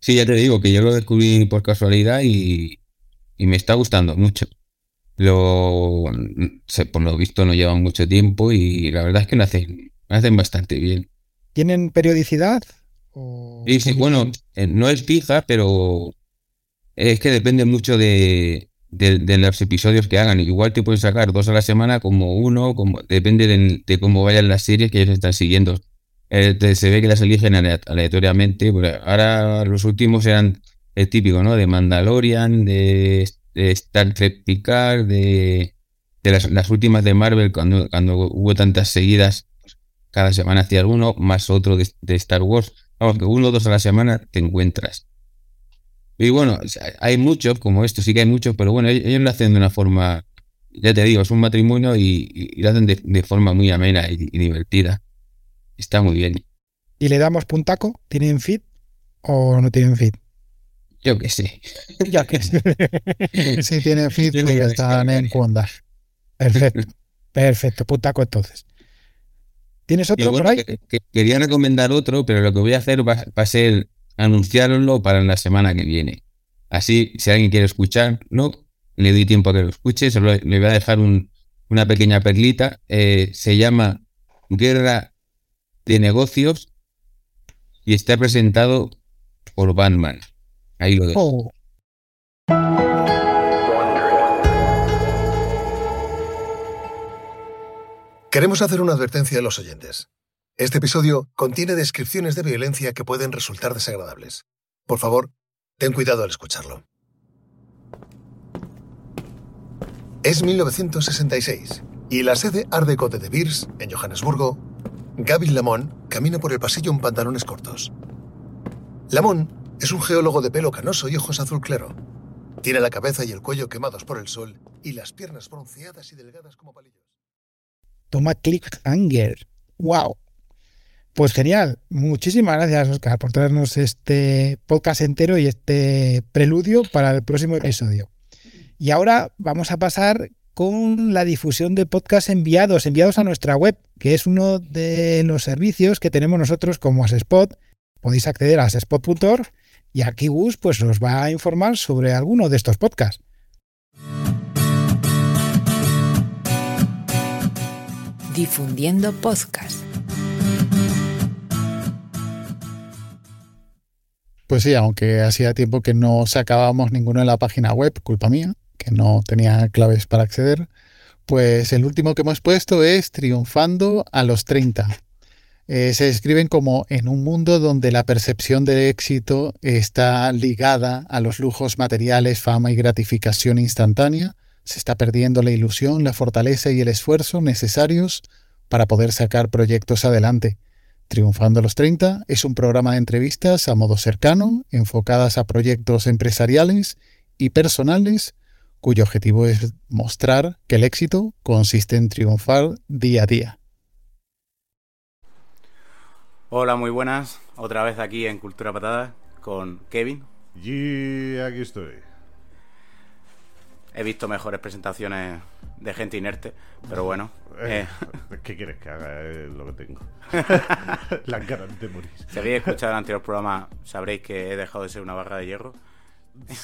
D: Sí, ya te digo que yo lo descubrí por casualidad y, y me está gustando mucho. Lo, se- por lo visto no llevan mucho tiempo y la verdad es que lo hacen, lo hacen bastante bien.
B: ¿Tienen periodicidad? O-
D: Y sí, bueno, eh, no es fija, pero es que depende mucho de, de, de los episodios que hagan. Igual te pueden sacar dos a la semana, como uno, como depende de, de cómo vayan las series que ellos están siguiendo. Eh, te- se ve que las eligen alea- aleatoriamente. ahora los últimos eran el típico, ¿no? De Mandalorian, de, de Star Trek Picard, de, de las, las últimas de Marvel, cuando, cuando hubo tantas seguidas, cada semana hacía alguno, más otro de, de Star Wars. Vamos, que uno o dos a la semana te encuentras. Y bueno, hay muchos, como esto, sí que hay muchos, pero bueno, ellos, lo hacen de una forma, ya te digo, es un matrimonio y, lo hacen de, de forma muy amena y, y divertida. Está muy bien.
B: ¿Y le damos puntaco? ¿Tienen feed o no tienen feed?
D: Yo qué sé.
B: Ya que sé.
E: Sí, tiene feed
D: Yo
E: porque
D: creo que
E: están en Conda.
B: Perfecto. Perfecto, puntaco entonces. ¿Tienes otro
D: bueno,
B: por ahí?
D: que- que- quería recomendar otro, pero lo que voy a hacer va, va a ser anunciarlo para la semana que viene. Así, si alguien quiere escucharlo, le doy tiempo a que lo escuche. Solo le voy a dejar un- una pequeña perlita. Eh, se llama Guerra de Negocios y está presentado por Batman. Ahí lo dejo.
B: Oh,
L: Queremos hacer una advertencia a los oyentes. Este episodio contiene descripciones de violencia que pueden resultar desagradables. Por favor, ten cuidado al escucharlo. Es 1966 y la sede Art Deco de Beers, en Johannesburgo, Gavin Lamont camina por el pasillo en pantalones cortos. Lamont es un geólogo de pelo canoso y ojos azul claro. Tiene la cabeza y el cuello quemados por el sol y las piernas bronceadas y delgadas como palillos.
B: toma cliffhanger. Wow. Pues genial. Muchísimas gracias, Oscar, por traernos este podcast entero y este preludio para el próximo episodio. Y ahora vamos a pasar con la difusión de podcast enviados, enviados a nuestra web, que es uno de los servicios que tenemos nosotros como Asespot. Podéis acceder a asespot.org y aquí Gus pues os va a informar sobre alguno de estos podcasts.
A: Difundiendo podcast.
E: Pues sí, aunque hacía tiempo que no sacábamos ninguno en la página web, culpa mía, que no tenía claves para acceder, pues el último que hemos puesto es Triunfando a los 30. Eh, se describen como en un mundo donde la percepción de éxito está ligada a los lujos materiales, fama y gratificación instantánea, se está perdiendo la ilusión, la fortaleza y el esfuerzo necesarios para poder sacar proyectos adelante. Triunfando a los 30 es un programa de entrevistas a modo cercano, enfocadas a proyectos empresariales y personales, cuyo objetivo es mostrar que el éxito consiste en triunfar día a día.
M: Hola, muy buenas. Otra vez aquí en Cultura Patada con Kevin.
N: Y aquí estoy.
M: He visto mejores presentaciones de gente inerte, pero bueno.
N: Eh,
M: eh,
N: ¿Qué quieres que haga? Es lo que tengo. Las ganas de morir.
M: si habéis escuchado el anterior programa, sabréis que he dejado de ser una barra de hierro.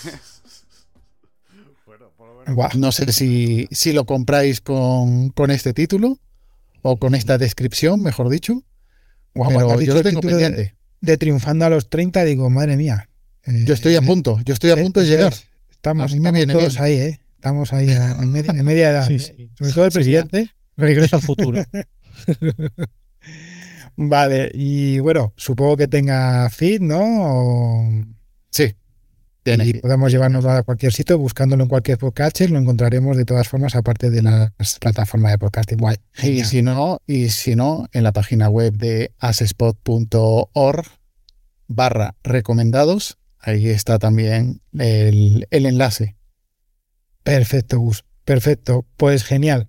N: Bueno, por lo menos.
E: No sé si, si lo compráis con, con este título o con esta descripción, mejor dicho. Pero
B: has
E: yo
B: dicho
E: lo
B: el
E: tengo
B: de- triunfando a los 30, digo, madre mía. Eh,
E: Yo estoy a punto, yo estoy a
B: eh,
E: punto de llegar.
B: es. Estamos, estamos todos
E: bien.
B: ahí, ¿eh? Estamos ahí en, media, en media edad.
C: Sí,
B: ¿eh?
C: sí.
B: Sobre todo el presidente.
C: Regresa al futuro.
B: Vale, y bueno, supongo que tenga feed, ¿no? O-
E: Sí, tiene
B: y podemos llevarnos a cualquier sitio, buscándolo en cualquier podcast, lo encontraremos de todas formas, aparte de las plataformas de podcasting. Guay.
E: Y si no, y si no, en la página web de asespot.org barra recomendados, ahí está también el, el enlace.
B: Perfecto, Gus. Perfecto. Pues genial.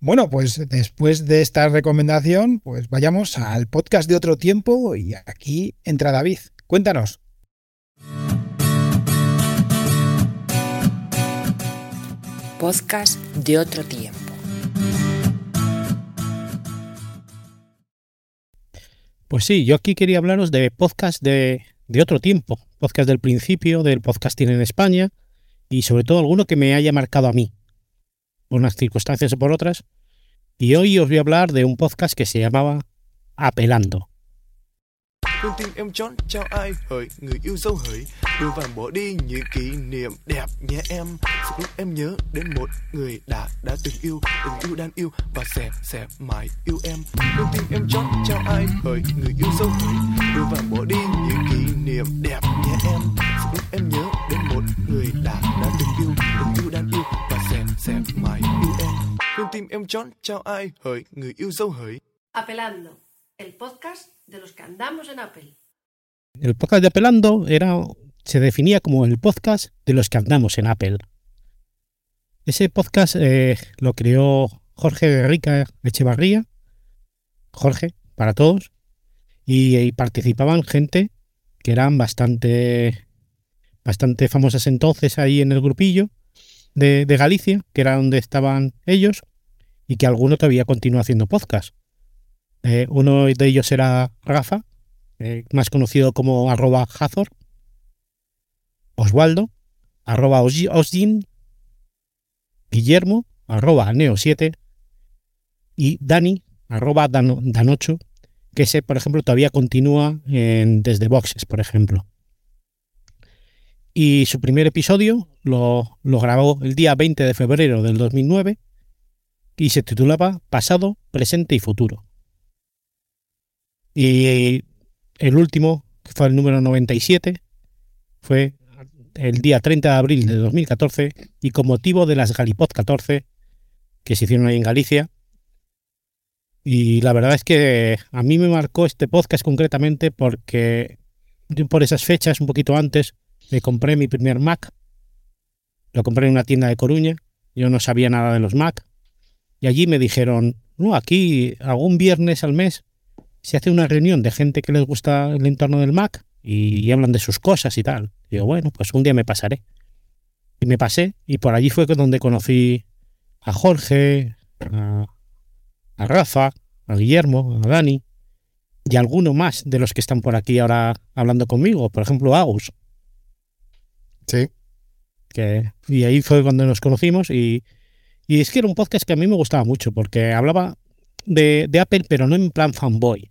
B: Bueno, pues después de esta recomendación, pues vayamos al podcast de otro tiempo y aquí entra David. Cuéntanos.
A: podcast de otro tiempo.
C: Pues sí, yo aquí quería hablaros de podcast de, de otro tiempo, podcast del principio, del podcasting en España y sobre todo alguno que me haya marcado a mí, unas circunstancias o por otras. Y hoy os voy a hablar de un podcast que se llamaba Apelando.
O: Và sẽ sẽ mãi yêu em Con tim em chón chào ai hỡi người yêu dấu hỡi
P: Apelando, el podcast de los que andamos en Apple.
C: El podcast de Apelando era, se definía como el podcast de los que andamos en Apple. Ese podcast eh, lo creó Jorge Rica Echevarría, Jorge, para todos, y, y, participaban gente que eran bastante, bastante famosas entonces ahí en el grupillo de, Galicia, que era donde estaban ellos, y que alguno todavía continúa haciendo podcast. Eh, uno de ellos era Rafa, eh, más conocido como arroba Hazor, Osvaldo, arroba Osdin, Guillermo, arroba Neo7 y Dani, arroba Dan, Dan8, que ese, por ejemplo, todavía continúa en, desde Boxes, por ejemplo. Y su primer episodio lo, grabó el día 20 de febrero del 2009 y se titulaba Pasado, Presente y Futuro. Y el último, que fue el número 97, fue el día 30 de abril de 2014 y con motivo de las Galipod 14 que se hicieron ahí en Galicia. Y la verdad es que a mí me marcó este podcast concretamente porque por esas fechas, un poquito antes, me compré mi primer Mac. Lo compré en una tienda de Coruña. Yo no sabía nada de los Mac. Y allí me dijeron, no, aquí algún viernes al mes se hace una reunión de gente que les gusta el entorno del Mac y, hablan de sus cosas y tal. Y digo, bueno, pues un día me pasaré. Y me pasé y por allí fue donde conocí a Jorge, a, a Rafa, a Guillermo, a Dani y a alguno más de los que están por aquí ahora hablando conmigo. Por ejemplo, Agus.
E: Sí.
C: Que, y ahí fue cuando nos conocimos y, y es que era un podcast que a mí me gustaba mucho porque hablaba de, Apple, pero no en plan fanboy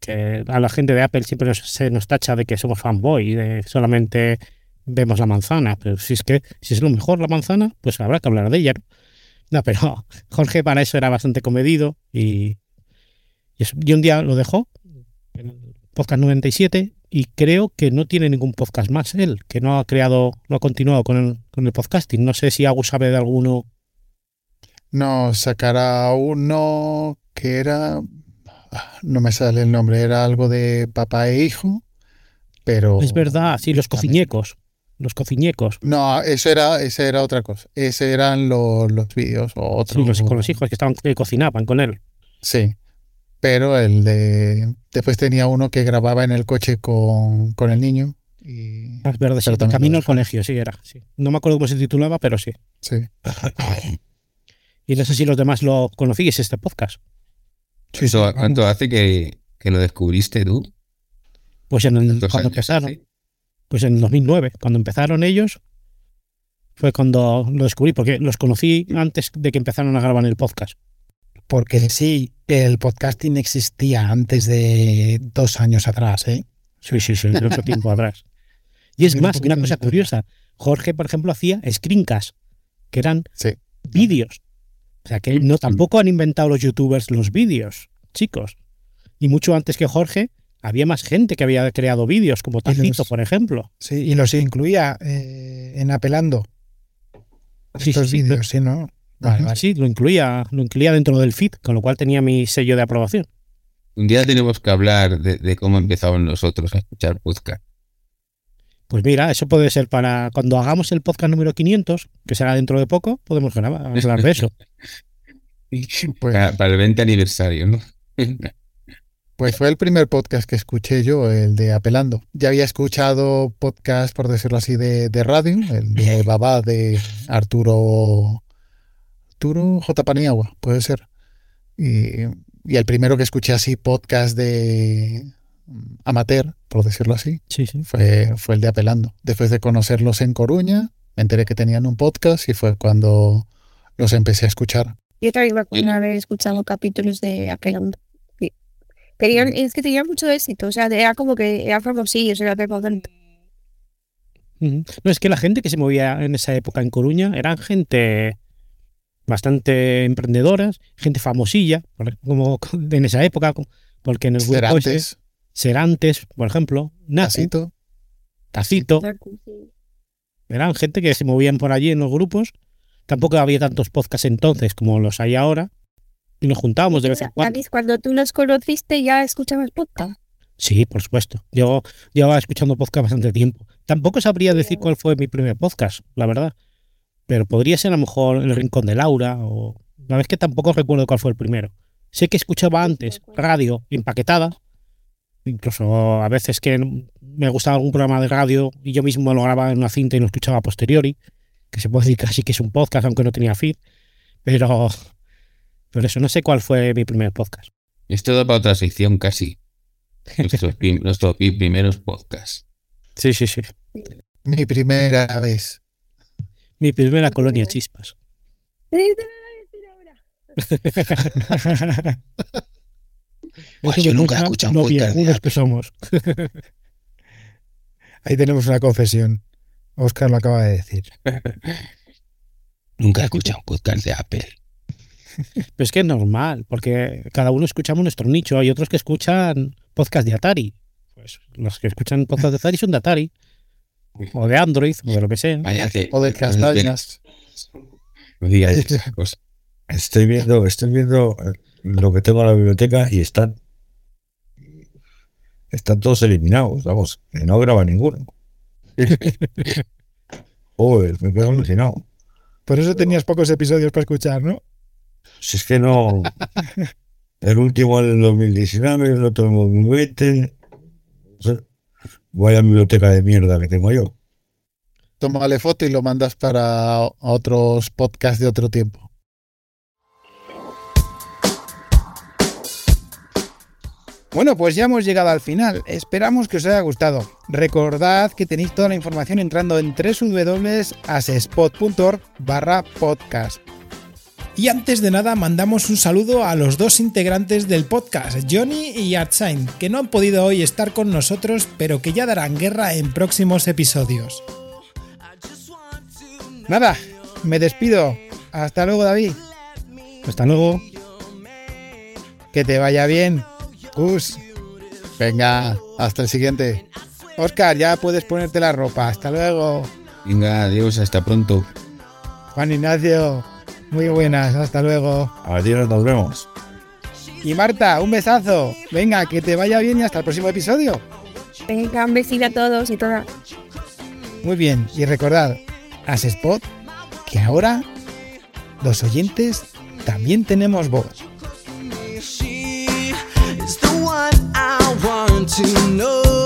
C: que a la gente de Apple siempre se nos tacha de que somos fanboy de solamente vemos la manzana, pero si es que si es lo mejor la manzana, pues habrá que hablar de ella. No, pero Jorge para eso era bastante comedido y, y un día lo dejó, en el podcast 97, y creo que no tiene ningún podcast más él, que no ha creado, no ha continuado con el, con el podcasting. No sé si Agus sabe de alguno.
E: No, sacará uno que era no me sale el nombre, era algo de papá e hijo, pero...
C: Es verdad, sí, los cociñecos. Los cociñecos.
E: No, eso era, esa era otra cosa. Ese eran los, los vídeos o otros.
C: Sí, los, con los hijos que estaban que cocinaban con él.
E: Sí. Pero el de. Después tenía uno que grababa en el coche con, con el niño. Y...
C: Es verdad, sí, camino al colegio, sí, era. Sí. No me acuerdo cómo se titulaba, pero sí.
E: Sí.
C: y no sé si los demás lo conocíais este podcast.
D: Sí, ¿Eso cuánto hace que, que, lo descubriste tú?
C: Pues en el, cuando años, empezaron. ¿sí? Pues en el 2009, cuando empezaron ellos, fue cuando lo descubrí, porque los conocí antes de que empezaron a grabar el podcast.
B: Porque sí, el podcasting existía antes de dos años atrás, ¿eh?
C: Sí, sí, sí, de otro tiempo atrás. Y es más, una cosa curiosa. Jorge, por ejemplo, hacía screencasts, que eran
E: sí.
C: vídeos. O sea que no tampoco han inventado los youtubers los vídeos, chicos. Y mucho antes que Jorge, había más gente que había creado vídeos, como Tacito, por ejemplo.
B: Sí, y los incluía eh, en Apelando.
C: Sí,
B: Estos
C: sí,
B: vídeos, sí, ¿no?
C: Vale, vale. Sí, lo incluía, lo incluía dentro del feed, con lo cual tenía mi sello de aprobación.
D: Un día tenemos que hablar de, de cómo empezaron nosotros a escuchar podcast.
C: Pues mira, eso puede ser para cuando hagamos el podcast número 500, que será dentro de poco, podemos grabar, hablar de eso.
D: pues, para, para, el 20 aniversario, ¿no?
E: Pues fue el primer podcast que escuché yo, el de Apelando. Ya había escuchado podcast, por decirlo así, de, de radio, el de Babá de Arturo Arturo J. Paniagua, puede ser. Y, y el primero que escuché así, podcast de mm, amateur, por decirlo así,
C: Sí, sí.
E: fue, fue el de Apelando. Después de conocerlos en Coruña, me enteré que tenían un podcast y fue cuando los empecé a escuchar.
F: Yo también me acuerdo haber escuchado capítulos de Apelando. Sí. Tenían, es que tenían mucho éxito, o sea, era como que era famosillos, era.
C: Ujú. No, es que la gente que se movía en esa época en Coruña eran gente bastante emprendedoras, gente famosilla, como en esa época, porque en el grupo ese-
E: Serantes,
C: Serantes, por ejemplo, Nacu,
E: Tacito.
C: Tacito, eran gente que se movían por allí en los grupos. Tampoco había tantos podcasts entonces como los hay ahora. Y nos juntábamos de vez en cuando.
F: Cuando tú los conociste ya escuchabas podcast.
C: Sí, por supuesto. Yo llevaba escuchando podcast bastante tiempo. Tampoco sabría decir cuál fue mi primer podcast, la verdad. Pero podría ser a lo mejor El Rincón de Laura o... La vez que tampoco recuerdo cuál fue el primero. Sé que escuchaba antes radio empaquetada. Incluso a veces que me gustaba algún programa de radio y yo mismo lo grababa en una cinta y lo escuchaba a posteriori. Que se puede decir casi que es un podcast, aunque no tenía feed. Pero... Pero eso, no sé cuál fue mi primer podcast.
D: Esto da para otra sección casi. Nuestros, prim- nuestros pi- primeros podcasts.
C: Sí, sí, sí.
E: Mi primera vez.
C: Mi primera colonia chispas.
B: Pues yo nunca he escuchado un podcast de
C: viejunos que somos.
B: Ahí tenemos una confesión. Oscar lo acaba de decir.
D: Nunca he escuchado un podcast de Apple.
C: Pero es que es normal, porque cada uno escuchamos nuestro nicho. Hay otros que escuchan podcast de Atari. Pues los que escuchan podcast de Atari son de Atari. O de Android, o de lo que sea.
E: O de castañas.
G: Estoy viendo, estoy viendo eh, lo que tengo en la biblioteca y están están todos eliminados, vamos, no graba ninguno. Joder, me quedo alucinado.
B: Por eso tenías pocos episodios para escuchar, ¿no?
G: Si es que no. El último en el 2019, el otro en el 2020. Vaya biblioteca de mierda que tengo yo.
E: Tómale foto y lo mandas para otros podcasts de otro tiempo.
B: Bueno, pues ya hemos llegado al final. Esperamos que os haya gustado. Recordad que tenéis toda la información entrando en www.asespot.org barra podcast. Y antes de nada, mandamos un saludo a los dos integrantes del podcast, Johnny y Artsain, que no han podido hoy estar con nosotros, pero que ya darán guerra en próximos episodios. Nada, me despido. Hasta luego, David.
C: Hasta luego.
B: Que te vaya bien. Gus.
E: Venga, hasta el siguiente.
B: Oscar, ya puedes ponerte la ropa. Hasta luego.
D: Venga, adiós, hasta pronto.
B: Juan Ignacio, muy buenas, hasta luego.
G: Adiós, nos vemos.
B: Y Marta, un besazo. Venga, que te vaya bien y hasta el próximo episodio.
F: Venga, un besito a todos y todas.
B: Muy bien, y recordad, haz spot que ahora los oyentes también tenemos voz.
O: to